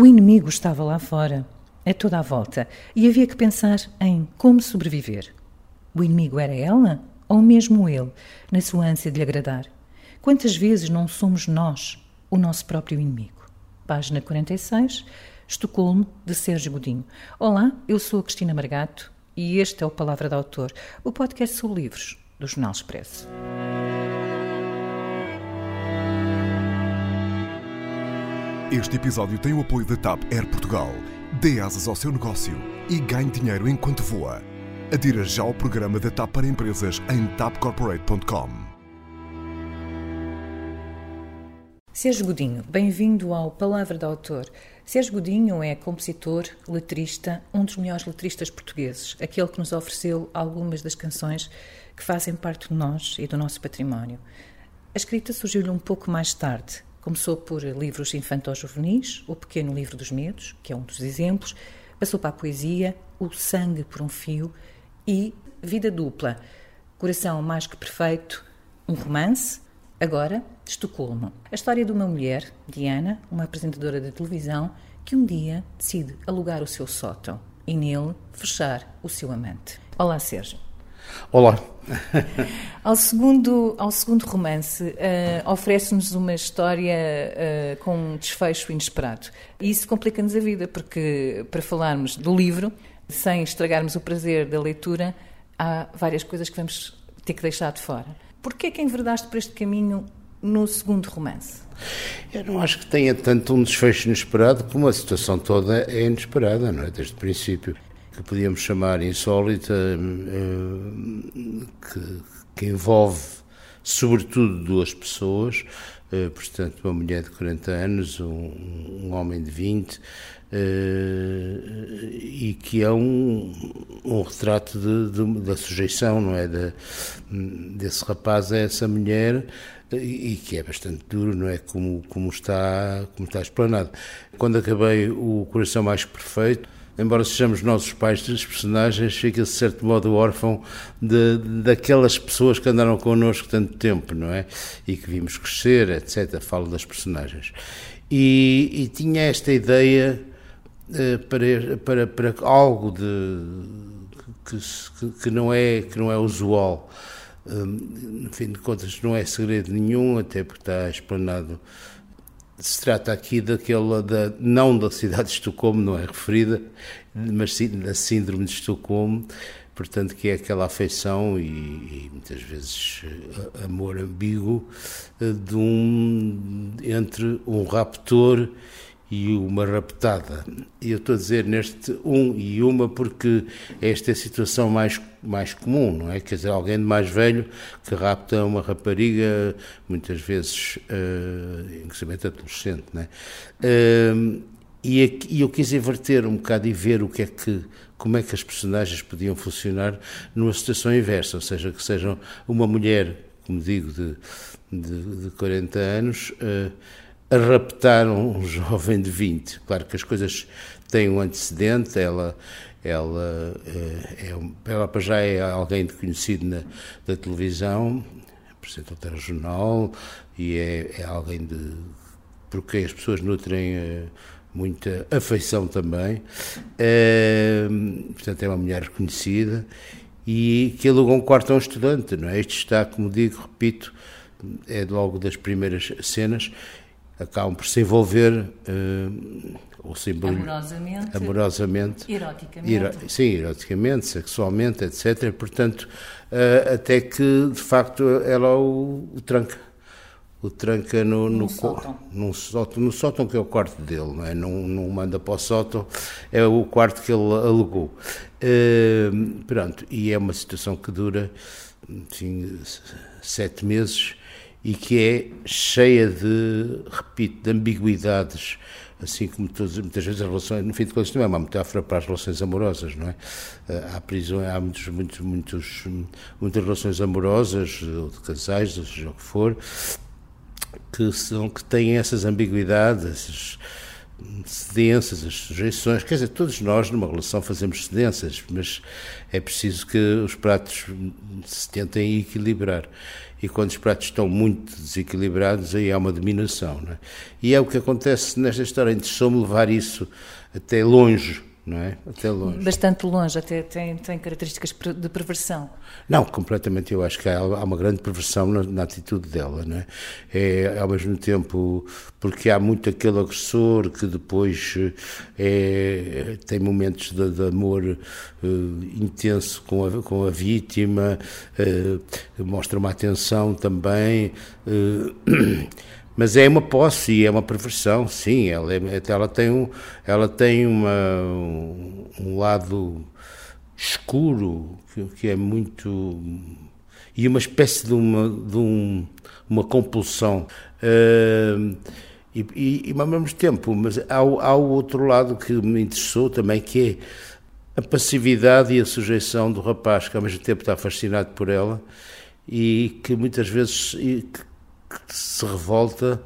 O inimigo estava lá fora, a toda a volta, e havia que pensar em como sobreviver. O inimigo era ela ou mesmo ele, na sua ânsia de lhe agradar? Quantas vezes não somos nós o nosso próprio inimigo? Página 46, Estocolmo, de Sérgio Godinho. Olá, eu sou a Cristina Margato e este é o Palavra de Autor, o podcast sobre livros do Jornal Expresso. Este episódio tem o apoio da TAP Air Portugal. Dê asas ao seu negócio e ganhe dinheiro enquanto voa. Adira já ao programa da TAP para empresas em tapcorporate.com. Sérgio Godinho, bem-vindo ao Palavra de Autor. Sérgio Godinho é compositor, letrista, um dos melhores letristas portugueses, aquele que nos ofereceu algumas das canções que fazem parte de nós e do nosso património. A escrita surgiu-lhe um pouco mais tarde, Começou por livros infantos-juvenis, O Pequeno Livro dos Medos, que é um dos exemplos, passou para a poesia, O Sangue por um Fio e Vida Dupla, Coração Mais que Perfeito, um romance, agora Estocolmo. A história de uma mulher, Diana, uma apresentadora de televisão, que um dia decide alugar o seu sótão e nele fechar o seu amante. Olá, Sérgio. Olá. ao, segundo, ao segundo romance, uh, oferece-nos uma história uh, com um desfecho inesperado. E isso complica-nos a vida, porque para falarmos do livro, sem estragarmos o prazer da leitura, há várias coisas que vamos ter que deixar de fora. Porquê é que enverdaste por este caminho no segundo romance? Eu não acho que tenha tanto um desfecho inesperado como a situação toda é inesperada, não é? Desde o princípio que podíamos chamar insólita, eh, que, que envolve sobretudo duas pessoas, eh, portanto, uma mulher de 40 anos, um, um homem de 20, eh, e que é um, um retrato de, de, da sujeição, não é? De, desse rapaz a essa mulher e que é bastante duro, não é? Como, como, está, como está explanado. Quando acabei o Coração Mais Perfeito, embora sejamos nós os pais dos personagens, fica-se de certo modo órfão de, daquelas pessoas que andaram connosco tanto tempo, não é? E que vimos crescer, etc. Falo das personagens. E, e tinha esta ideia uh, para, para, para algo de, que, que, não é, que não é usual. Um, no fim de contas, não é segredo nenhum, até porque está explanado se trata aqui daquela, da, não da cidade de Estocolmo, não é referida, mas sim da síndrome de Estocolmo, portanto, que é aquela afeição e, e muitas vezes eh, amor ambíguo eh, de um, entre um raptor e uma raptada. E eu estou a dizer neste um e uma porque esta é a situação mais, mais comum, não é? Quer dizer, alguém de mais velho que rapta uma rapariga, muitas vezes, uh, inclusive adolescente, não é? Uh, e, e eu quis inverter um bocado e ver o que é que como é que as personagens podiam funcionar numa situação inversa, ou seja, que sejam uma mulher, como digo, de, de, de 40 anos, uh, a raptar um jovem de 20. Claro que as coisas têm um antecedente, ela, ela, eh, é, ela já é alguém conhecido na, da televisão, apresenta o telejornal e é, é alguém de, por quem as pessoas nutrem eh, muita afeição também. É, portanto, é uma mulher reconhecida e que alugou um quarto a um estudante, não é? Isto está, como digo, repito, é logo das primeiras cenas acabam por se envolver uh, ou se amorosamente, amorosamente eroticamente. Ero, sim, eroticamente, sexualmente, etc. Portanto, uh, até que de facto ela o, o tranca. O tranca no, no, no, sótão. No, sótão, no sótão, que é o quarto dele, não, é? não, não manda para o sótão, é o quarto que ele alugou. Uh, pronto, e é uma situação que dura enfim, sete meses e que é cheia de, repito, de ambiguidades, assim como muitas vezes as relações, no fim de contas, não é uma metáfora para as relações amorosas, não é? Eh, há prisão, há muitos, muitos, muitos, muitas relações amorosas, ou de casais, ou seja o que for, que, são, que têm essas ambiguidades, cedências, as sujeições, quer dizer, todos nós numa relação fazemos cedências, mas é preciso que os pratos se tentem equilibrar. E quando os pratos estão muito desequilibrados, aí há uma diminuição. É? E é o que acontece nesta história. Interessou-me levar isso até longe não é? Até longe. Bastante longe, até tem, tem características de perversão. Não, completamente. Eu acho que há, há uma grande perversão na, na, atitude dela, não é? é? Ao mesmo tempo, porque há muito aquele agressor que depois é, tem momentos de, de amor uh, intenso com a, com a vítima, uh, mostra uma atenção também. Uh, Mas é uma posse e é uma perversão, sim. Ela, é, ela tem, um, ela tem uma, um lado escuro que, que, é muito. e uma espécie de uma, de um, uma compulsão. Uh, e, e, e, ao mesmo tempo, mas há, há o outro lado que me interessou também, que é a passividade e a sujeição do rapaz, que ao mesmo tempo está fascinado por ela e que muitas vezes que se revolta,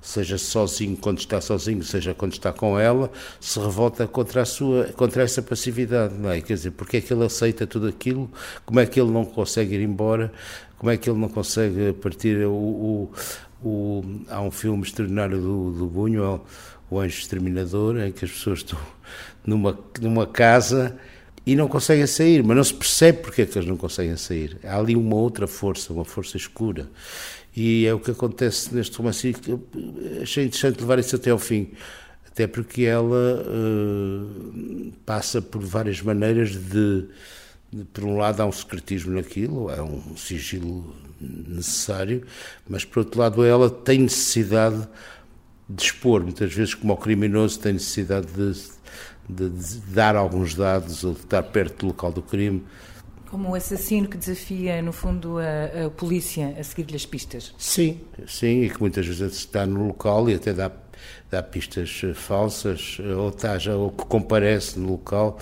seja sozinho quando está sozinho, seja quando está com ela, se revolta contra a sua, contra essa passividade, não é? Quer dizer, porque é que ele aceita tudo aquilo? Como é que ele não consegue ir embora? Como é que ele não consegue partir? O, o, o há um filme extraordinário do, do Buñuel, O Anjo Exterminador, em que as pessoas estão numa, numa casa e não conseguem sair, mas não se percebe porque é que eles não conseguem sair. Há ali uma outra força, uma força escura. E é o que acontece neste romance. Achei interessante levar isso até ao fim, até porque ela uh, passa por várias maneiras de, de, Por um lado, há um secretismo naquilo, há um sigilo necessário, mas por outro lado, ela tem necessidade de expor, muitas vezes, como o criminoso tem necessidade de, de, de dar alguns dados ou de estar perto do local do crime como o assassino que desafia, no fundo, a, a polícia a seguir-lhe as pistas. Sim, sim, e que muitas vezes está no local e até dá, dá pistas falsas, ou, está já, ou que comparece no local,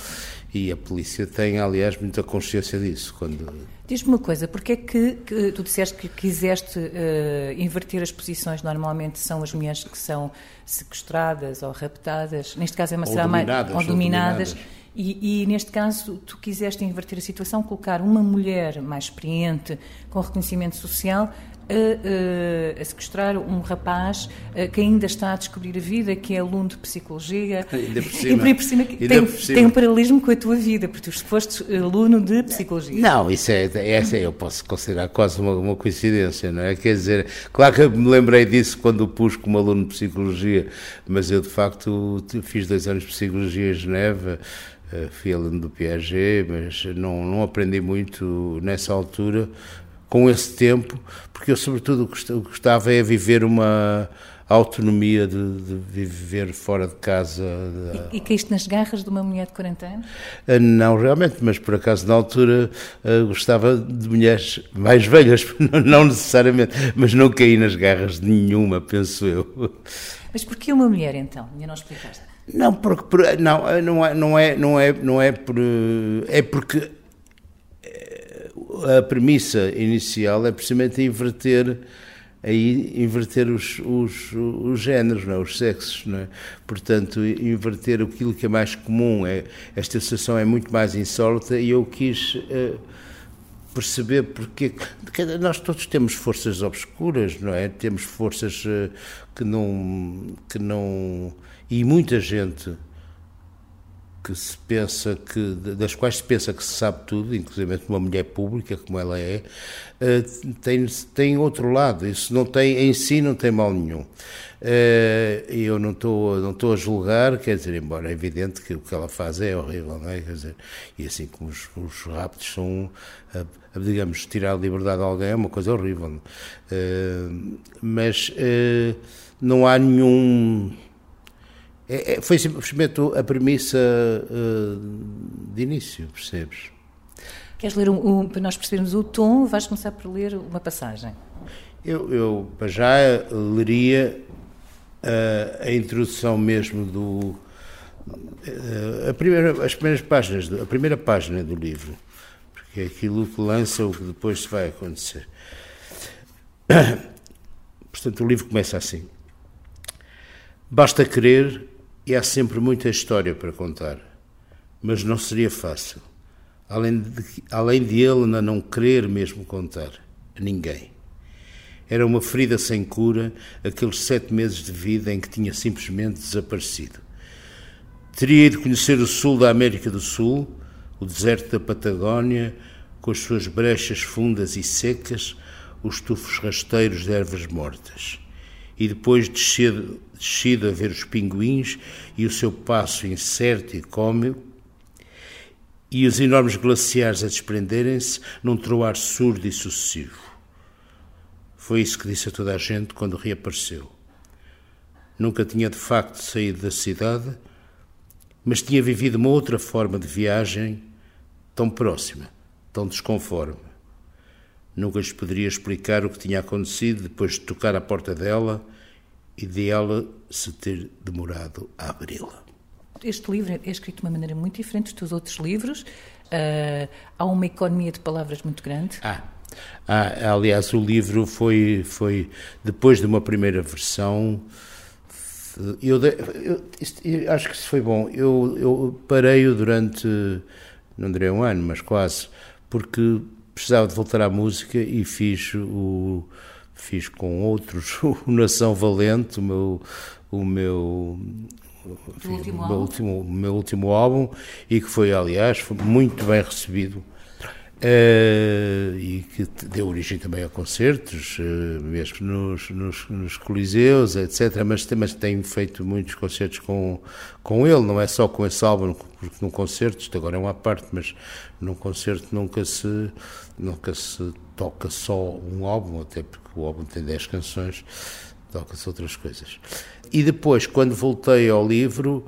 e a polícia tem, aliás, muita consciência disso. Quando... Diz-me uma coisa, porque é que, que, tu disseste que quiseste uh, inverter as posições? Normalmente são as mulheres que são sequestradas ou raptadas, neste caso é uma será mais. Ou dominadas. Ou dominadas e, e, neste caso, tu quiseste inverter a situação, colocar uma mulher mais experiente, com reconhecimento social, a, a, a, sequestrar um rapaz a, que ainda está a descobrir a vida, que é aluno de psicologia. Ainda por cima. E por cima, tem, por cima. tem um paralelismo com a tua vida, porque tu foste aluno de psicologia. Não, isso é, essa eu posso considerar quase uma, uma, coincidência, não é? Quer dizer, claro que eu me lembrei disso quando o pus como aluno de psicologia, mas eu de facto fiz dois anos de psicologia em Geneva. Eh, fui aluno do Piaget, mas não, não aprendi muito nessa altura, com esse tempo, porque eu, sobretudo, o que gostava é viver uma autonomia de, de viver fora de casa. E, e caíste nas garras de uma mulher de 40 anos? Eh, não, realmente, mas por acaso na altura eh, gostava de mulheres mais velhas, não necessariamente, mas não caí nas garras de nenhuma, penso eu. Mas porquê uma mulher então? Ainda não explicaste. Não, porque não, não é, não é, não é, não é por, é porque a premissa inicial é precisamente inverter aí inverter os, os, os géneros, não é? os sexos, não é? portanto inverter aquilo que é mais comum, é, esta situação é muito mais insólita e eu quis uh, perceber porque, nós todos temos forças obscuras, não é? Temos forças uh, que não que não e muita gente que se pensa que das quais se pensa que se sabe tudo, inclusive uma mulher pública como ela é, eh, tem tem outro lado. Isso não tem em si não tem mal nenhum. Eh, eu não estou não estou a julgar, quer dizer, embora é evidente que o que ela faz é horrível, não é? Quer dizer, e assim como os, os raptos são, digamos, tirar a liberdade a alguém é uma coisa horrível. Eh, mas não há nenhum é, é, foi simplesmente a premissa uh, de início, percebes? Queres ler, um, um, para nós percebermos o tom, vais começar por ler uma passagem. Eu, eu para já, leria uh, a introdução mesmo do. Uh, a primeira, as primeiras páginas, a primeira página do livro, porque é aquilo que lança o que depois vai acontecer. Portanto, o livro começa assim. Basta querer E há sempre muita história para contar, mas não seria fácil, além de, além de ele não querer mesmo contar a ninguém. Era uma ferida sem cura, aqueles sete meses de vida em que tinha simplesmente desaparecido. Teria ido conhecer o sul da América do Sul, o deserto da Patagónia, com as suas brechas fundas e secas, os tufos rasteiros de ervas mortas. E depois descido, descido a ver os pinguins e o seu passo incerto e cômio, e os enormes glaciares a desprenderem-se num troar surdo e sucessivo. Foi isso que disse a toda a gente quando reapareceu. Nunca tinha de facto saído da cidade, mas tinha vivido uma outra forma de viagem tão próxima, tão desconforme. Nunca lhes poderia explicar o que tinha acontecido depois de tocar à porta dela e de ela se ter demorado a abri-la. Este livro é escrito de uma maneira muito diferente dos teus outros livros. Uh, há uma economia de palavras muito grande. Ah, ah, aliás, o livro foi, foi depois de uma primeira versão. Eu, eu, eu acho que isso foi bom. Eu, eu parei-o durante, não direi um ano, mas quase, porque precisava de voltar à música e fiz o fiz com outros o Nação Valente, o meu o meu enfim, o meu último, meu último álbum e que foi aliás foi muito bem recebido Uh, e que deu origem também a concertos, uh, mesmo nos, nos, nos, coliseus, etc. Mas, mas tenho feito muitos concertos com, com ele, não é só com esse álbum, porque num concerto, isto agora é uma parte, mas num concerto nunca se, nunca se toca só um álbum, até porque o álbum tem 10 canções, toca-se outras coisas. E depois, quando voltei ao livro,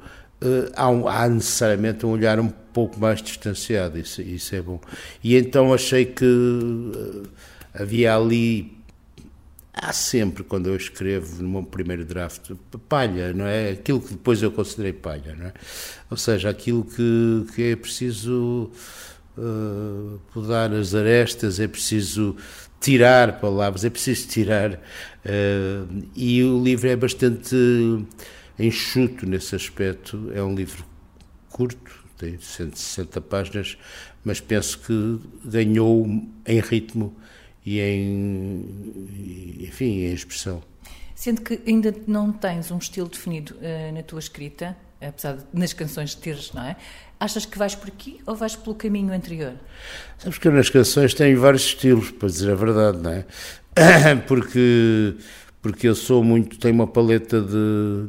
há, um, há necessariamente um olhar um pouco mais distanciado, isso, isso é bom. E então achei que uh, havia ali. Há sempre, quando eu escrevo no meu primeiro draft, palha, não é? Aquilo que depois eu considerei palha, não é? Ou seja, aquilo que, que é preciso uh, as arestas, é preciso tirar palavras, é preciso tirar. Uh, e o livro é bastante enxuto nesse aspecto, é um livro curto, tem 160 páginas, mas penso que ganhou em ritmo e em, enfim, em expressão. Sendo que ainda não tens um estilo definido uh, na tua escrita, apesar de nas canções teres, não é? Achas que vais por aqui ou vais pelo caminho anterior? Sabes que eu nas canções tenho vários estilos, para dizer a verdade, não é? Porque, porque eu sou muito, tenho uma paleta de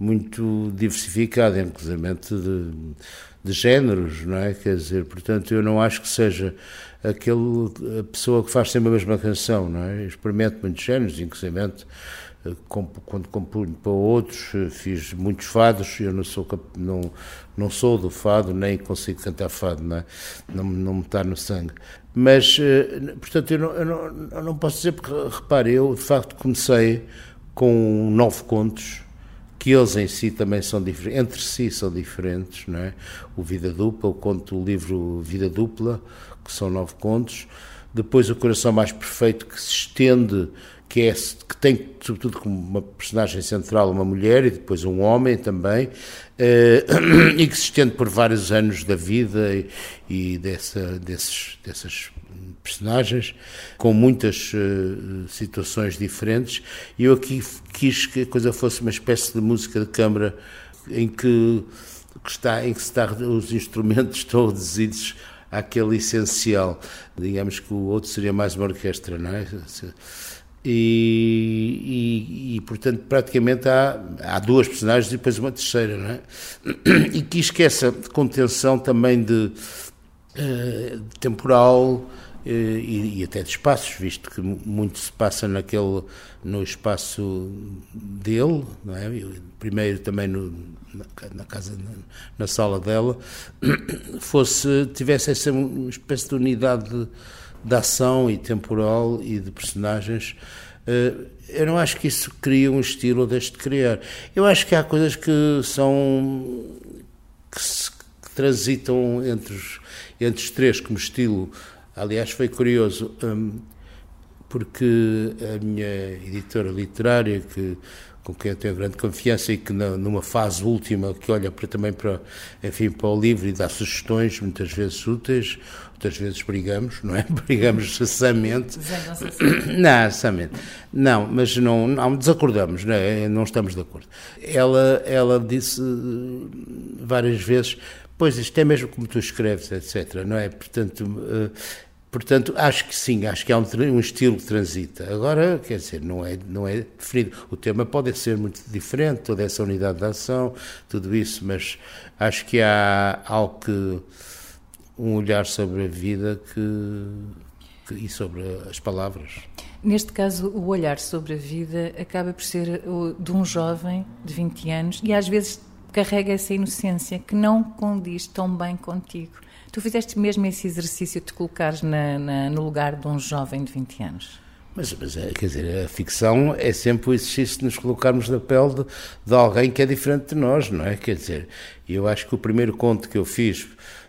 muito diversificada, inclusive de, de géneros, não é? Quer dizer, portanto, eu não acho que seja aquele, a pessoa que faz sempre a mesma canção, não é? experimento muitos géneros, inclusive eh, quando compunho para outros, eh, fiz muitos fados, eu não sou, não, não sou do fado, nem consigo cantar fado, não, é? não, não me está no sangue. Mas, eh, portanto, eu não, eu não, eu não posso dizer, porque, repare, eu de facto comecei com nove contos, que eles em si também são diferentes, entre si são diferentes, não é? O Vida Dupla, o conto, livro Vida Dupla, que são nove contos, depois o Coração Mais Perfeito, que se estende, que, é, que tem sobretudo como uma personagem central uma mulher e depois um homem também, eh, e que se estende por vários anos da vida e, e dessa, desses, dessas personagens, com muitas uh, situações diferentes, e eu aqui quis que a coisa fosse uma espécie de música de câmara em que, que está, em que está, os instrumentos estão reduzidos àquele essencial. Digamos que o outro seria mais uma orquestra, não é? E, e, e, portanto praticamente há, há duas personagens e depois uma terceira, não é? E que essa contenção também de, uh, temporal eh, e, e, até de espaços, visto que muito se passa naquele, no espaço dele, não é? primeiro também no, na, na, casa, na, na, sala dela, fosse, tivesse essa espécie de unidade de, de ação e temporal e de personagens. Eh, eu não acho que isso cria um estilo ou deixe de criar. Eu acho que há coisas que são. que, se, que transitam entre os, entre os três como estilo Aliás, foi curioso, um, porque a minha editora literária, que com quem eu tenho grande confiança e que numa fase última que olha para, também para, enfim, para o livro e dá sugestões muitas vezes úteis, outras vezes brigamos, não é? Brigamos sessamente. Não, sessamente. Não, mas não, não desacordamos, não, é? não estamos de acordo. Ela, ela disse várias vezes, pois isto é mesmo como tu escreves, etc. Não é? Portanto, uh, Portanto, acho que sim, acho que há um, um, estilo que transita. Agora, quer dizer, não é, não é definido. O tema pode ser muito diferente, toda essa unidade de ação, tudo isso, mas acho que há algo que. um olhar sobre a vida que, que, e sobre as palavras. Neste caso, o olhar sobre a vida acaba por ser o de um jovem de 20 anos e às vezes carrega essa inocência que não condiz tão bem contigo. Tu fizeste mesmo esse exercício de te colocares na, na, no lugar de um jovem de 20 anos? Mas, mas, é, quer dizer, a ficção é sempre o exercício de nos colocarmos na pele de, de, alguém que é diferente de nós, não é? Quer dizer, eu acho que o primeiro conto que eu fiz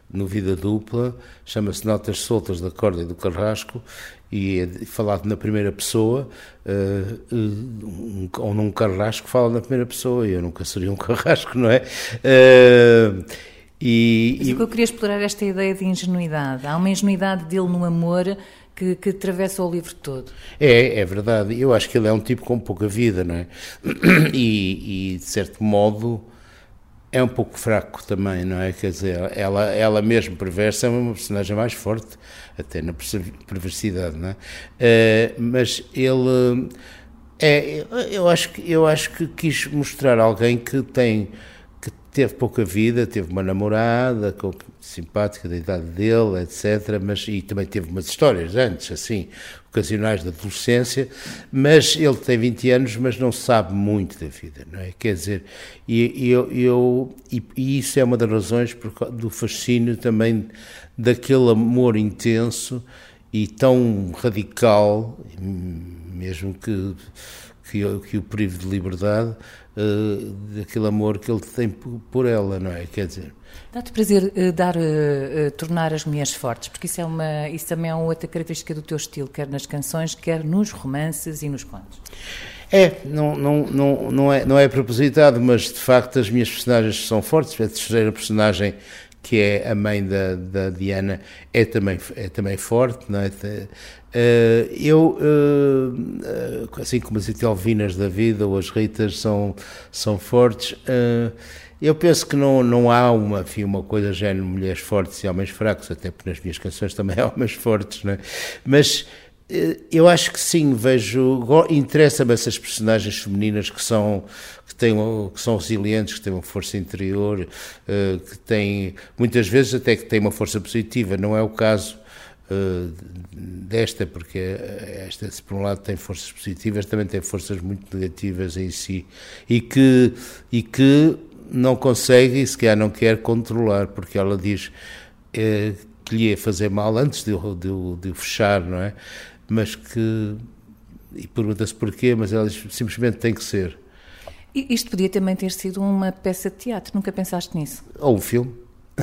no Vida Dupla chama-se Notas Soltas da Corda e do Carrasco e é falado na primeira pessoa, uh, um, ou num carrasco fala na primeira pessoa, eu nunca seria um carrasco, não é? Uh, e, Mas e... eu queria explorar esta ideia de ingenuidade. Há uma ingenuidade dele no amor que, que, atravessa o livro todo. É, é verdade. Eu acho que ele é um tipo com pouca vida, não é? E, e, de certo modo é um pouco fraco também, não é? Quer dizer, ela, ela mesmo perversa é uma personagem mais forte, até na perversidade, não é? Uh, mas ele é, eu acho que eu acho que quis mostrar alguém que tem teve pouca vida, teve uma namorada simpática da idade dele, etc. Mas, e também teve umas histórias antes, assim, ocasionais da adolescência, mas ele tem 20 anos, mas não sabe muito da vida, não é? Quer dizer, e, eu, eu e, e, isso é uma das razões por, do fascínio também daquele amor intenso e tão radical, mesmo que, que, que o prive de liberdade, uh, daquele amor que ele tem por ela, não é? Quer dizer. Dá-te prazer uh, dar, uh, tornar as mulheres fortes, porque isso, é uma, isso também é uma outra característica do teu estilo, quer nas canções, quer nos romances e nos contos. É, não, não, não, não, é, não é propositado, mas de facto as minhas personagens são fortes. A terceira personagem, que é a mãe da, da Diana, é também, é também forte, não é? Eh, eu, eh, eh, assim como as Itelvinas da vida ou as Ritas são, são fortes, eu penso que não, não há uma, enfim, uma coisa género mulheres fortes e homens fracos, até porque nas minhas canções também há homens fortes, não é? Mas eu acho que sim, vejo, interessa-me essas personagens femininas que são que têm que são resilientes, que têm uma força interior, que têm muitas vezes até que têm uma força positiva. Não é o caso eh, desta, porque esta, se por um lado tem forças positivas, também tem forças muito negativas em si e que, e que não consegue e sequer não quer controlar, porque ela diz é, que lhe ia fazer mal antes de o fechar, não é? Mas que. E pergunta-se porquê, mas ela diz, simplesmente tem que ser. Isto podia também ter sido uma peça de teatro, nunca pensaste nisso? Ou um filme.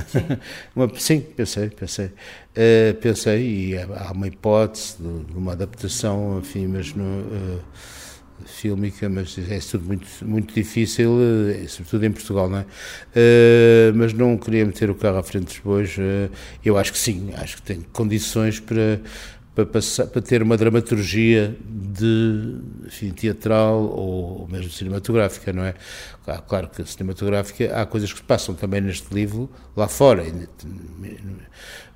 Sim, uma, sim pensei, pensei. Uh, pensei, e há uma hipótese de, uma adaptação, enfim, mas no, uh, fílmica, mas é tudo muito, muito difícil, uh, sobretudo em Portugal, não é? mas não queria meter o carro à frente dos bois. eu acho que sim, acho que tem condições para, para, passar, para ter uma dramaturgia de enfim, teatral ou, mesmo cinematográfica, não é? Claro que cinematográfica há coisas que se passam também neste livro lá fora,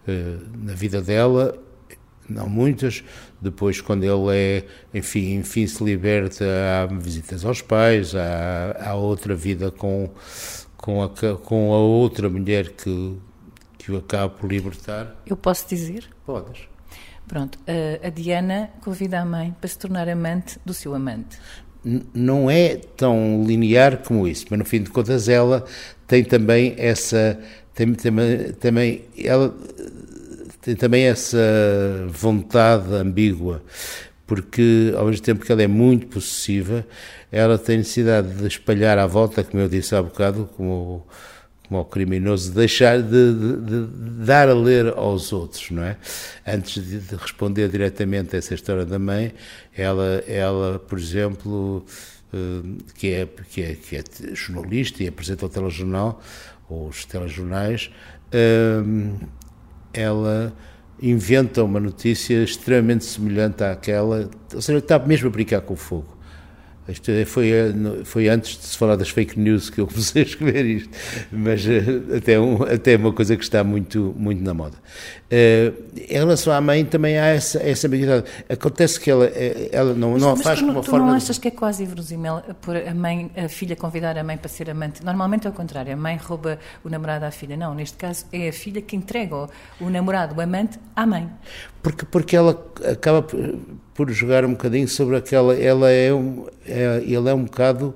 eh, na vida dela, não muitas. Depois, quando ele é, enfim, enfim se liberta, há visitas aos pais, há, há outra vida com, com, a, com a outra mulher que, que o acaba por libertar. Eu posso dizer? Podes. Pronto, a, Diana convida a mãe para se tornar amante do seu amante. não é tão linear como isso, mas no fim de contas ela tem também essa tem, tem, também ela tem também essa vontade ambígua porque ao mesmo tempo que ela é muito possessiva ela tem necessidade de espalhar à volta como eu disse há bocado como como ao criminoso, deixar de, de, de, dar a ler aos outros, não é? Antes de, de, responder diretamente a essa história da mãe, ela, ela por exemplo, que, é, que, é, que é jornalista e apresenta o telejornal, ou os telejornais, ela inventa uma notícia extremamente semelhante àquela, ou seja, está mesmo a brincar com o fogo. Isto é, foi, eh, foi antes de se falar das fake news que eu comecei a escrever isto, mas eh, até, um, até uma coisa que está muito, muito na moda. Uh, em relação à mãe, também há essa, essa ambiguidade. Acontece que ela, ela não, mas, não a faz com uma tu forma. não achas que é quase inverosímil por a mãe, a filha convidar a mãe para ser amante? Normalmente é o contrário, a mãe rouba o namorado à filha. Não, neste caso é a filha que entrega o, o namorado, o amante, à mãe. Porque, porque ela acaba por jogar um bocadinho sobre aquela. Ela é um, é, ele é um bocado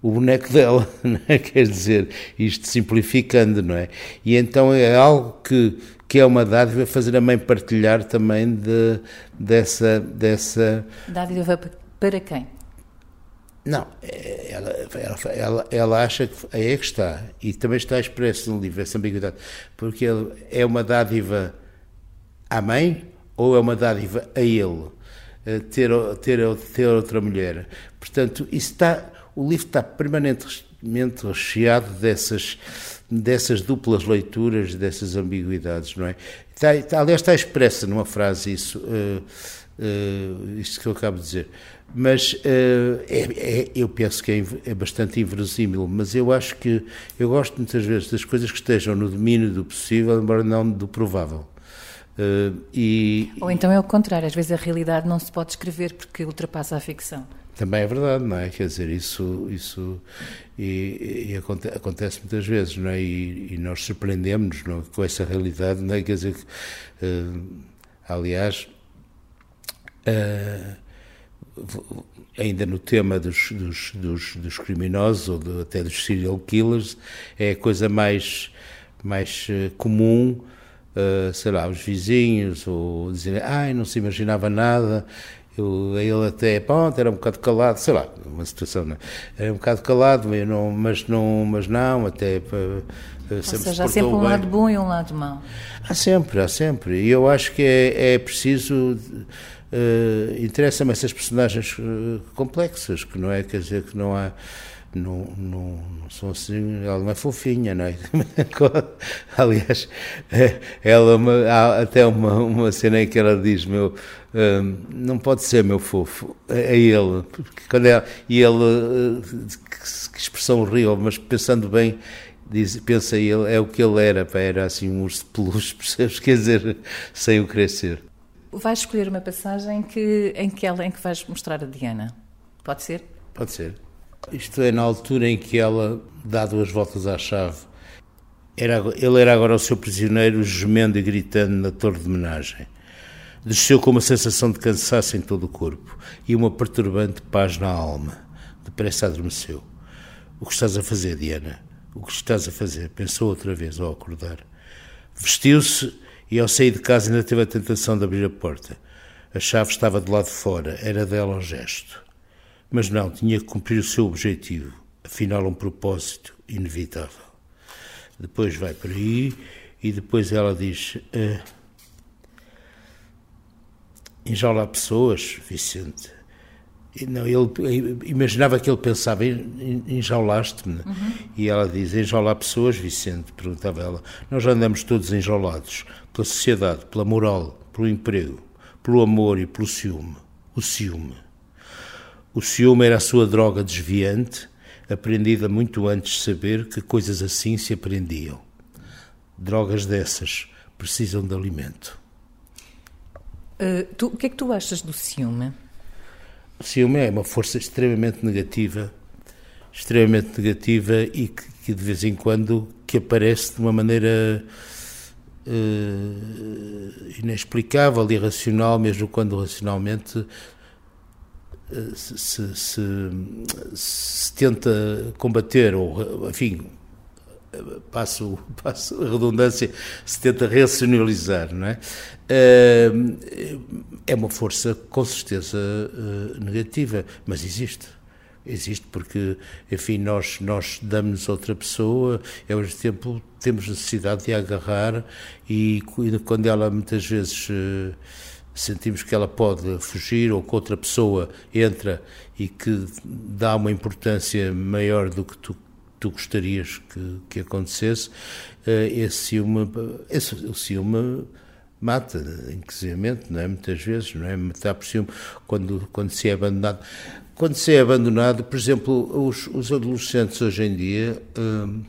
o boneco dela, é? quer dizer, isto simplificando, não é? E então é algo que, que é uma dádiva fazer a mãe partilhar também de, dessa, dessa. Dádiva para quem? Não, é, ela, ela, ela, ela, acha que aí é que está, e também está expresso no livro, essa ambiguidade, porque ele é uma dádiva à mãe ou é uma dádiva a ele ter, ter, ter outra mulher. Portanto, isso está, o livro está permanentemente recheado dessas, dessas duplas leituras, dessas ambiguidades, não é? Está, está, aliás, está expressa numa frase isso, uh, uh, que eu acabo de dizer. Mas uh, é, é, eu penso que é, é, bastante inverosímil, mas eu acho que eu gosto muitas vezes das coisas que estejam no domínio do possível, embora não do provável. Uh, e, Ou então é o contrário, às vezes a realidade não se pode escrever porque ultrapassa a ficção. Também é verdade, não é? Quer dizer, isso, isso e, e acontece, muitas vezes, não é? E, e nós surpreendemos é? com essa realidade, não é? Quer dizer, uh, aliás, uh, ainda no tema dos, dos, dos, dos criminosos ou até dos serial killers, é a coisa mais, mais comum uh, sei lá, os vizinhos, ou dizerem, ai, não se imaginava nada, eu, ele até, pronto, era um bocado calado, sei lá, uma situação, não é? era um bocado calado, mas não, mas não, mas não até... Uh, Ou seja, há sempre um bem. lado bom e um lado mau. Há sempre, há sempre, e eu acho que é, é preciso... Uh, Interessa-me essas personagens uh, complexas, que não é, quer dizer, que não há não, não, não são assim, ela não é fofinha, não é? Aliás, é, ela há até uma, uma cena em que ela diz, meu, hum, não pode ser meu fofo, é, é ele, porque quando é, e ele, uh, que expressão horrível, mas pensando bem, diz, pensa ele, é o que ele era, pá, era assim um urso de peluche, percebes? Quer dizer, sem o crescer. Vais escolher uma passagem que, em, que ela, em que vais mostrar a Diana, pode ser? Pode ser. Isto é na altura em que ela dá duas voltas à chave. Era, ele era agora o seu prisioneiro, gemendo e gritando na torre de homenagem. Desceu com uma sensação de cansaço em todo o corpo e uma perturbante paz na alma. Depressa adormeceu. O que estás a fazer, Diana? O que estás a fazer? Pensou outra vez ao acordar. Vestiu-se e, ao sair de casa, ainda teve a tentação de abrir a porta. A chave estava do lado de fora, era dela o gesto. Mas não, tinha que cumprir o seu objetivo, afinal, um propósito inevitável. Depois vai por aí e depois ela diz: uh, enjola pessoas, Vicente. Não, ele imaginava que ele pensava: enjaulaste-me. Uhum. E ela diz: enjolar pessoas, Vicente. Perguntava ela: Nós já andamos todos enjaulados pela sociedade, pela moral, pelo emprego, pelo amor e pelo ciúme. O ciúme. O ciúme era a sua droga desviante, aprendida muito antes de saber que coisas assim se aprendiam. Drogas dessas precisam de alimento. Uh, tu, o que é que tu achas do ciúme? O ciúme é uma força extremamente negativa, extremamente negativa e que, que de vez em quando que aparece de uma maneira uh, inexplicável, irracional, mesmo quando racionalmente se, se, se, tenta combater, ou enfim, passo, passo a redundância, se tenta racionalizar, não é? Eh, é uma força com certeza eh, negativa, mas existe. Existe porque, enfim, nós, nós damos-nos a outra pessoa, e ao mesmo tempo temos necessidade de agarrar e quando ela muitas vezes eh, sentimos que ela pode fugir ou que outra pessoa entra e que dá uma importância maior do que tu, tu gostarias que, que acontecesse, eh, esse ciúme, esse, o ciúme mata, inclusivamente, não é? Muitas vezes, não é? Matar por ciúme quando, quando se é abandonado. Quando se é abandonado, por exemplo, os, os adolescentes hoje em dia, hum,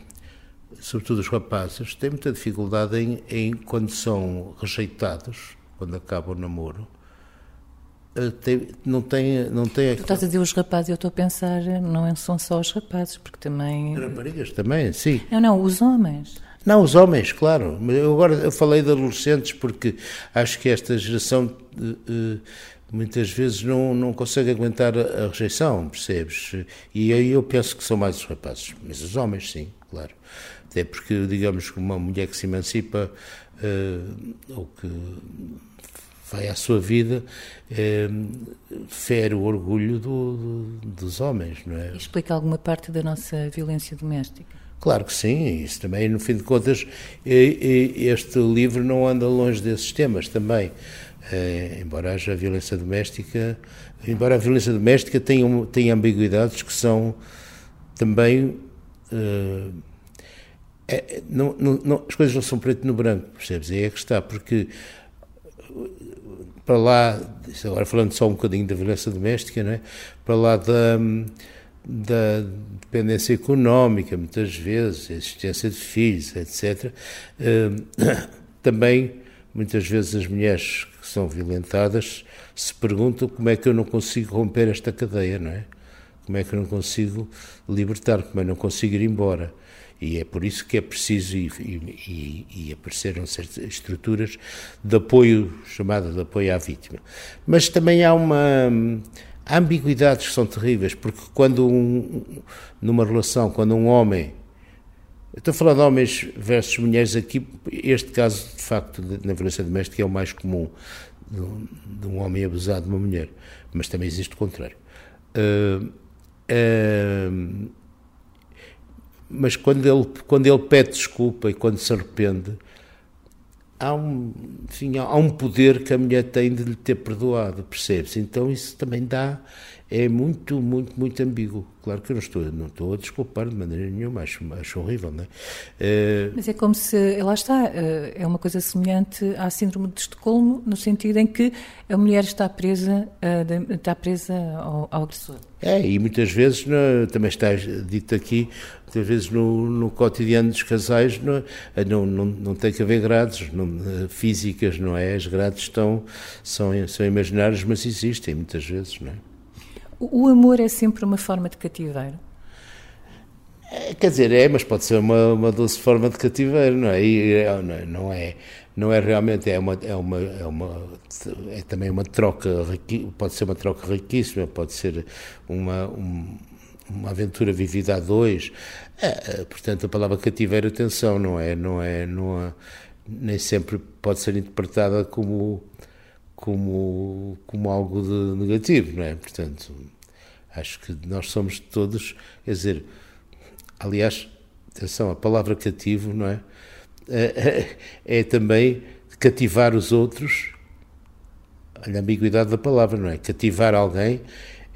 sobretudo os rapazes, têm muita dificuldade em, em, quando são rejeitados, quando acaba o namoro, eh, tem, não tem, não tem Tu estás a dizer os rapazes, eu estou a pensar, não são só os rapazes, porque também... Raparigas também, sim. Não, não, os homens. Não, os homens, claro. Eu agora eu falei de adolescentes porque acho que esta geração eh, muitas vezes não, não consegue aguentar a, rejeição, percebes? E aí eu penso que são mais os rapazes, mas os homens, sim, claro. Até porque, digamos que uma mulher que se emancipa uh, ou que vai à sua vida uh, fere o orgulho do, do, dos homens, não é? Explica alguma parte da nossa violência doméstica? Claro que sim, isso também, no fim de contas, este livro não anda longe desses temas também. É, embora haja violência doméstica, embora a violência doméstica tenha, tenha ambiguidades que são também. Uh, é, não, não, as coisas não são preto no branco, percebes? Aí é que está, porque para lá, agora falando só um bocadinho da violência doméstica, não é? para lá da, da dependência económica, muitas vezes, a existência de filhos, etc., uh, também muitas vezes as mulheres são violentadas se perguntam como é que eu não consigo romper esta cadeia, não é? Como é que eu não consigo libertar, como é que eu não consigo ir embora. E é por isso que é preciso, e, e, e apareceram certas estruturas de apoio, chamada de apoio à vítima. Mas também há uma. Há ambiguidades que são terríveis, porque quando um, numa relação, quando um homem Estou falar de homens versus mulheres aqui. Este caso, de facto, na violência doméstica é o mais comum de um homem abusado de uma mulher, mas também existe o contrário. Uh, uh, mas quando ele, quando ele pede desculpa e quando se arrepende, há um, enfim, há um poder que a mulher tem de lhe ter perdoado, percebe-se? Então isso também dá, é muito, muito, muito ambíguo. Claro que eu não estou, não estou a desculpar de maneira nenhuma, acho, acho horrível, não é? Uh, Mas é como se, lá está, eh, é uma coisa semelhante à síndrome de Estocolmo, no sentido em que a mulher está presa, está presa ao, ao, agressor. É, e muitas vezes, não, também está dito aqui, muitas vezes no, no cotidiano dos casais não, não, não, não tem que haver grades não, físicas, não é? As grades estão, são, são imaginárias, mas existem muitas vezes, não é? O amor é sempre uma forma de cativeiro? É, quer dizer, é, mas pode ser uma, uma doce forma de cativeiro, não é? E, é, não é, não é realmente, é uma, é uma, é uma, é também uma troca, pode ser uma troca riquíssima, pode ser uma, um, uma aventura vivida a dois. É, é portanto, a palavra cativeiro, atenção, não é, não é, não é, nem sempre pode ser interpretada como como, como algo de negativo, não é? Portanto, acho que nós somos todos, quer dizer, aliás, atenção, a palavra cativo, não é? É, também cativar os outros, olha a ambiguidade da palavra, não é? Cativar alguém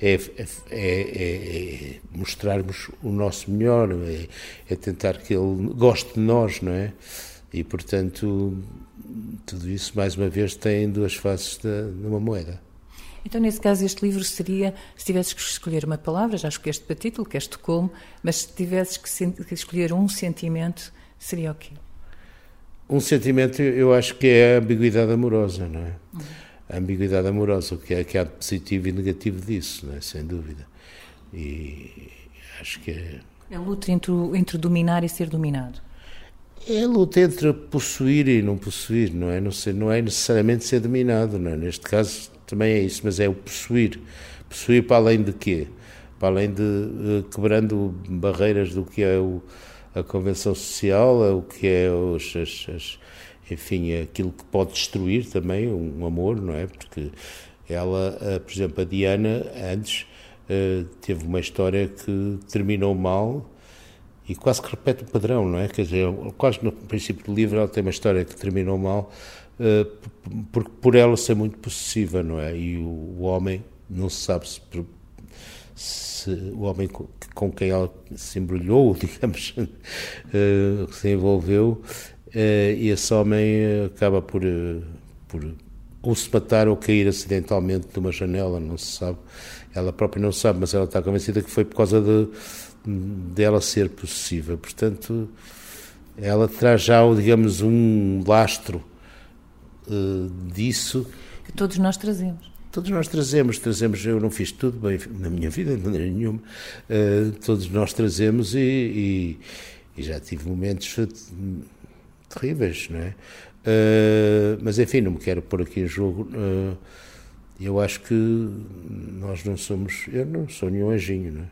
é, é, é, é mostrarmos o nosso melhor, é, é tentar que ele goste de nós, não é? E, portanto, tudo isso, mais uma vez, tem duas faces de, de uma moeda. Então, nesse caso, este livro seria, se tivesses que escolher uma palavra, já escolheste para título, que és Estocolmo, mas se tivesses que, escolher um sentimento, seria o quê? Um sentimento, eu acho que é a ambiguidade amorosa, não é? Uhum. A ambiguidade amorosa, o que é que há de positivo e negativo disso, não é? Sem dúvida. E acho que é. É a luta entre, entre dominar e ser dominado. É luta entre possuir e não possuir, não é? Não, ser, não é necessariamente ser dominado, não é? Neste caso também é isso, mas é o possuir. Possuir para além de quê? Para além de uh, quebrando barreiras do que é o, a convenção social, é o que é os, as, as, enfim, aquilo que pode destruir também um amor, não é? Porque ela, uh, por exemplo, a Diana, antes, uh, teve uma história que terminou mal e quase que repete o padrão, não é? Quer dizer, quase no princípio do livro ela tem uma história que terminou mal, por, por ela ser muito possessiva, não é? E o, o homem não se sabe se, se, o homem com quem ela se embrulhou, digamos, se envolveu, e esse homem acaba por, por ou se matar ou cair acidentalmente de uma janela, não se sabe. Ela própria não sabe, mas ela está convencida que foi por causa de dela ser possessiva. Portanto, ela traz já, digamos, um lastro uh, disso. Que todos nós trazemos. Todos nós trazemos, trazemos, eu não fiz tudo bem na minha vida, de maneira nenhuma, uh, todos nós trazemos e, e, e, já tive momentos terríveis, não é? Uh, mas enfim, não me quero pôr aqui em jogo. Eu acho que nós não somos. Eu não sou nenhum anjinho, não é?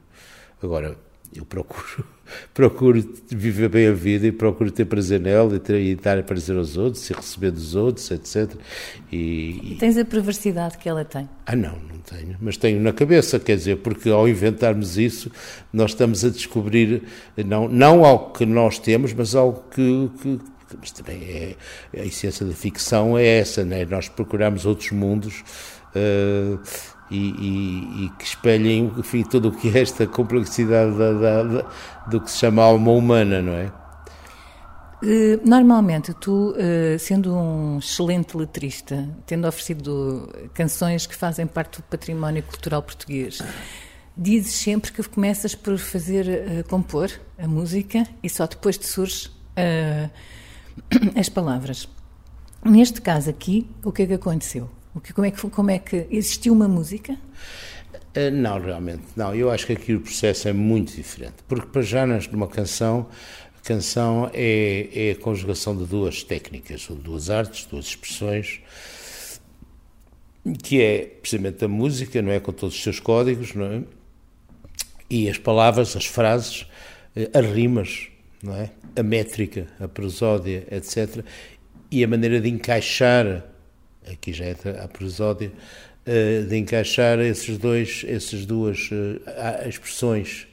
Agora, eu procuro, procuro viver bem a vida e procuro ter prazer nela e, ter, e dar prazer aos outros e receber dos outros, etc. E, e, Tens a perversidade que ela tem? Ah, não, não tenho. Mas tenho na cabeça, quer dizer, porque ao inventarmos isso, nós estamos a descobrir não, não algo que nós temos, mas algo que, que mas também é, a essência da ficção é essa, né? nós procuramos outros mundos uh, e, e, e, que espelhem enfim, tudo o que é esta complexidade da, da, da, do que se chama alma humana, não é? Eh, normalmente, tu, eh, sendo um excelente letrista, tendo oferecido canções que fazem parte do património cultural português, dizes sempre que começas por fazer, compor a música e só depois te surge as palavras. Neste caso aqui, o que é que aconteceu? O que, como, é que, como é que existiu uma música? Uh, não, realmente, não. Eu acho que aqui o processo é muito diferente. Porque para já numa canção, a canção é, é a conjugação de duas técnicas, ou duas artes, duas expressões, que é precisamente a música, não é? Com todos os seus códigos, não é? E as palavras, as frases, eh, as rimas, não é? A métrica, a prosódia, etc. E a maneira de encaixar, aqui já é a prosódia, eh, de encaixar esses dois, essas duas eh, expressões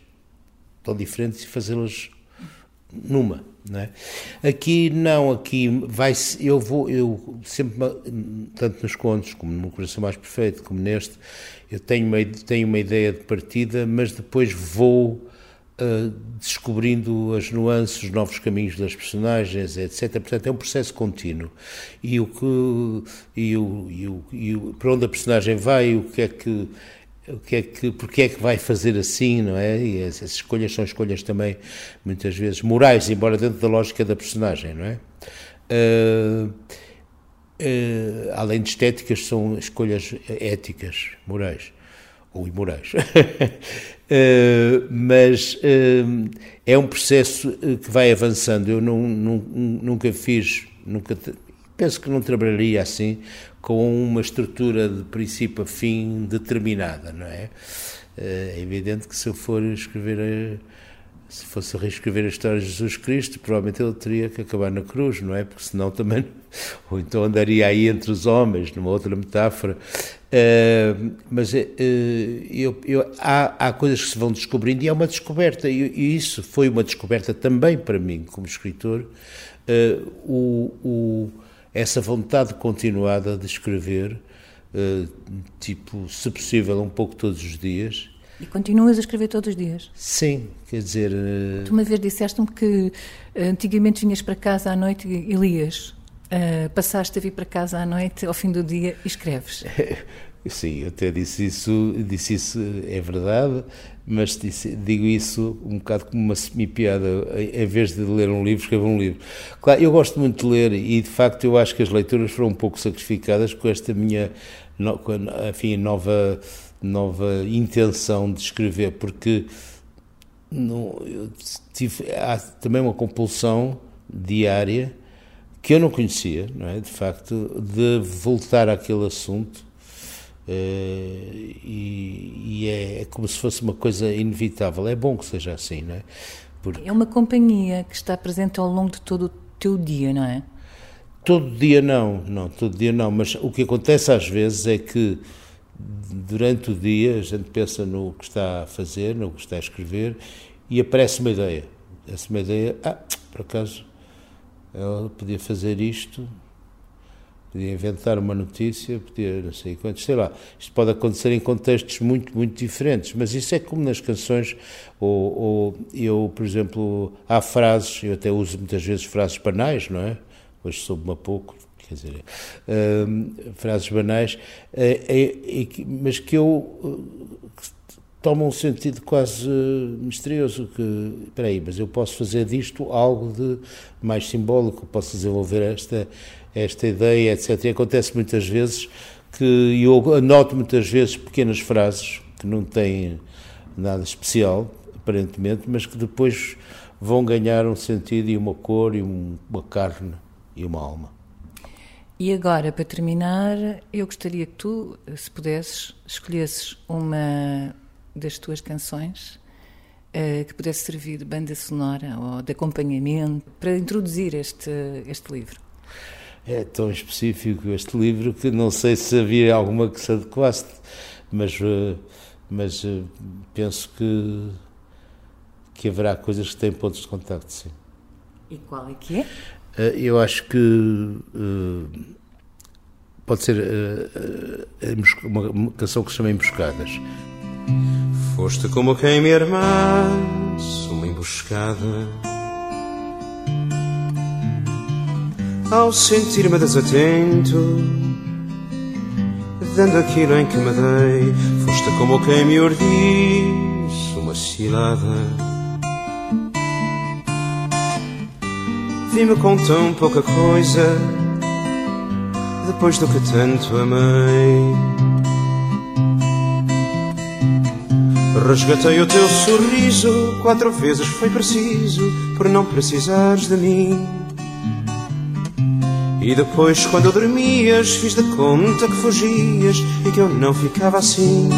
tão diferentes e fazê-las numa, não é? Aqui não, aqui vai eu vou eu sempre tanto nos contos como no coração mais perfeito como neste eu tenho uma tenho uma ideia de partida, mas depois vou uh, descobrindo as nuances, os novos caminhos das personagens, etc. Portanto, é um processo contínuo. E o que e o, e o, e o para onde a personagem vai, o que é que o que é que, porque é que vai fazer assim, não é? E essas escolhas são escolhas também, muitas vezes, morais, embora dentro da lógica da personagem, não é? Uh, uh, além de estéticas, são escolhas éticas, morais ou imorais. uh, mas uh, é um processo eh, que vai avançando. Eu não, não, nunca fiz, nunca penso que não trabalharia assim com uma estrutura de princípio a fim determinada, não é? É evidente que se eu for escrever se fosse reescrever a história de Jesus Cristo, provavelmente ele teria que acabar na cruz, não é? Porque senão também. Ou então andaria aí entre os homens, numa outra metáfora. Uh, mas uh, eu, eu, há, há, coisas que se vão descobrindo e é uma descoberta, e, e isso foi uma descoberta também para mim, como escritor, uh, o, o, essa vontade continuada de escrever, tipo, se possível, um pouco todos os dias e continuas a escrever todos os dias? Sim, quer dizer. Uh... Tu uma vez disseste-me que eh, antigamente vinhas para casa à noite e lias. Uh, passaste a vir para casa à noite, ao fim do dia, e escreves. Sim, eu até disse isso, disse isso, é verdade, mas disse, digo isso um bocado como uma semi-piada. Em vez de ler um livro, escrevo um livro. Claro, eu gosto muito de ler e, de facto, eu acho que as leituras foram um pouco sacrificadas com esta minha, enfim, nova nova intenção de escrever, porque não, tive, há também uma compulsão diária que eu não conhecia, não é? De facto, de voltar àquele assunto uh, e, e é, é, como se fosse uma coisa inevitável. É bom que seja assim, não é? Porque... É uma companhia que está presente ao longo de todo o teu dia, não é? Todo dia não, não, todo dia não, mas o que acontece às vezes é que durante o dia a gente pensa no que está a fazer, no que está a escrever e aparece uma ideia. Essa uma ideia, ah, por acaso, ela podia fazer isto Podia inventar uma notícia, podia não sei quantos, sei lá. Isto pode acontecer em contextos muito, muito diferentes, mas isso é como nas canções, ou, ou eu, por exemplo, há frases, eu até uso muitas vezes frases banais, não é? Hoje soube-me pouco, quer dizer, uh, frases banais, uh, mas que eu uh, tomam um sentido quase misterioso que, espera aí, mas eu posso fazer disto algo de mais simbólico, posso desenvolver esta esta ideia, etc. E acontece muitas vezes que eu anoto muitas vezes pequenas frases que não têm nada especial, aparentemente, mas que depois vão ganhar um sentido e uma cor e uma carne e uma alma. E agora, para terminar, eu gostaria que tu, se pudesses, escolhesses uma das tuas canções uh, que pudesse servir de banda sonora ou de acompanhamento para introduzir este, este livro é tão específico este livro que não sei se havia alguma que se adequasse, mas, eh, mas eh, penso que, que haverá coisas que têm pontos de contacto, sim. E qual é que é? Eh, eu acho que pode ser uma canção que se chama Emboscadas. Foste como quem me armasse uma emboscada ao sentir-me desatento, dando aquilo em que me dei, foste como quem me ordiz uma cilada. Vi-me com tão pouca coisa, depois do que tanto amei. Resgatei o teu sorriso, quatro vezes foi preciso, por não precisares de mim. E depois, quando dormias, fiz de conta que fugias e que eu não ficava assim.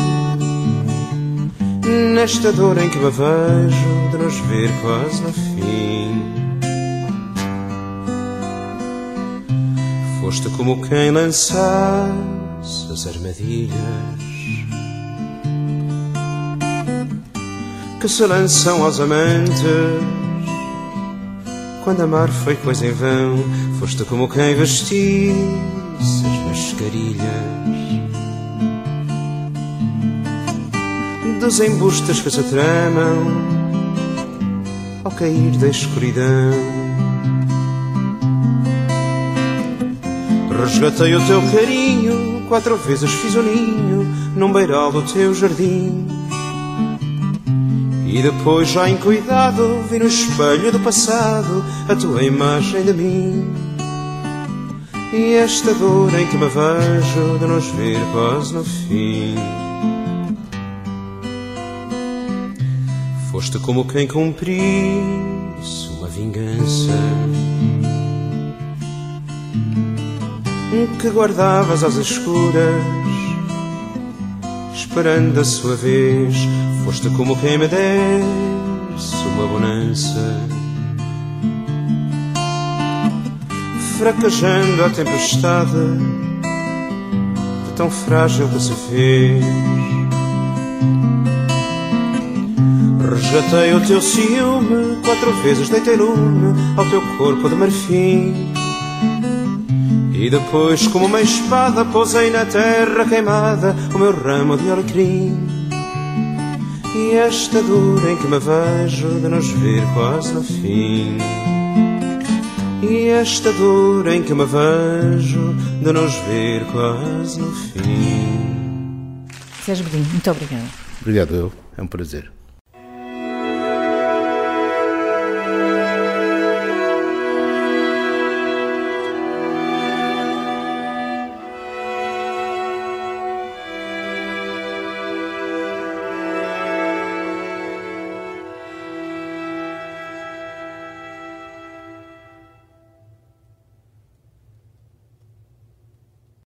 Nesta dor em que me vejo de nos ver quase no fim. Foste como quem lançasse as armadilhas que se lançam aos amantes quando amar foi coisa em vão, foste como quem vestisse as mascarilhas dos embustes que se tramam ao cair da escuridão. Resgatei o teu carinho, quatro vezes fiz o ninho num beiral do teu jardim. E depois, já em cuidado, vi no espelho do passado a tua imagem de mim. E esta dor em que me vejo de nos ver quase no fim. Foste como quem cumprisse uma vingança que guardavas às escuras, esperando a sua vez. Foste como quem me desse uma bonança Fraquejando a tempestade De tão frágil que se fez. Resgatei o teu ciúme Quatro vezes deitei lume Ao teu corpo de marfim e depois, como uma espada, pousei na terra queimada o meu ramo de alecrim. E esta dor em que me vejo de nos ver quase no fim. E esta dor em que me vejo de nos ver quase no fim. Sérgio Bedinho, muito obrigado. Obrigado, eu. É um prazer.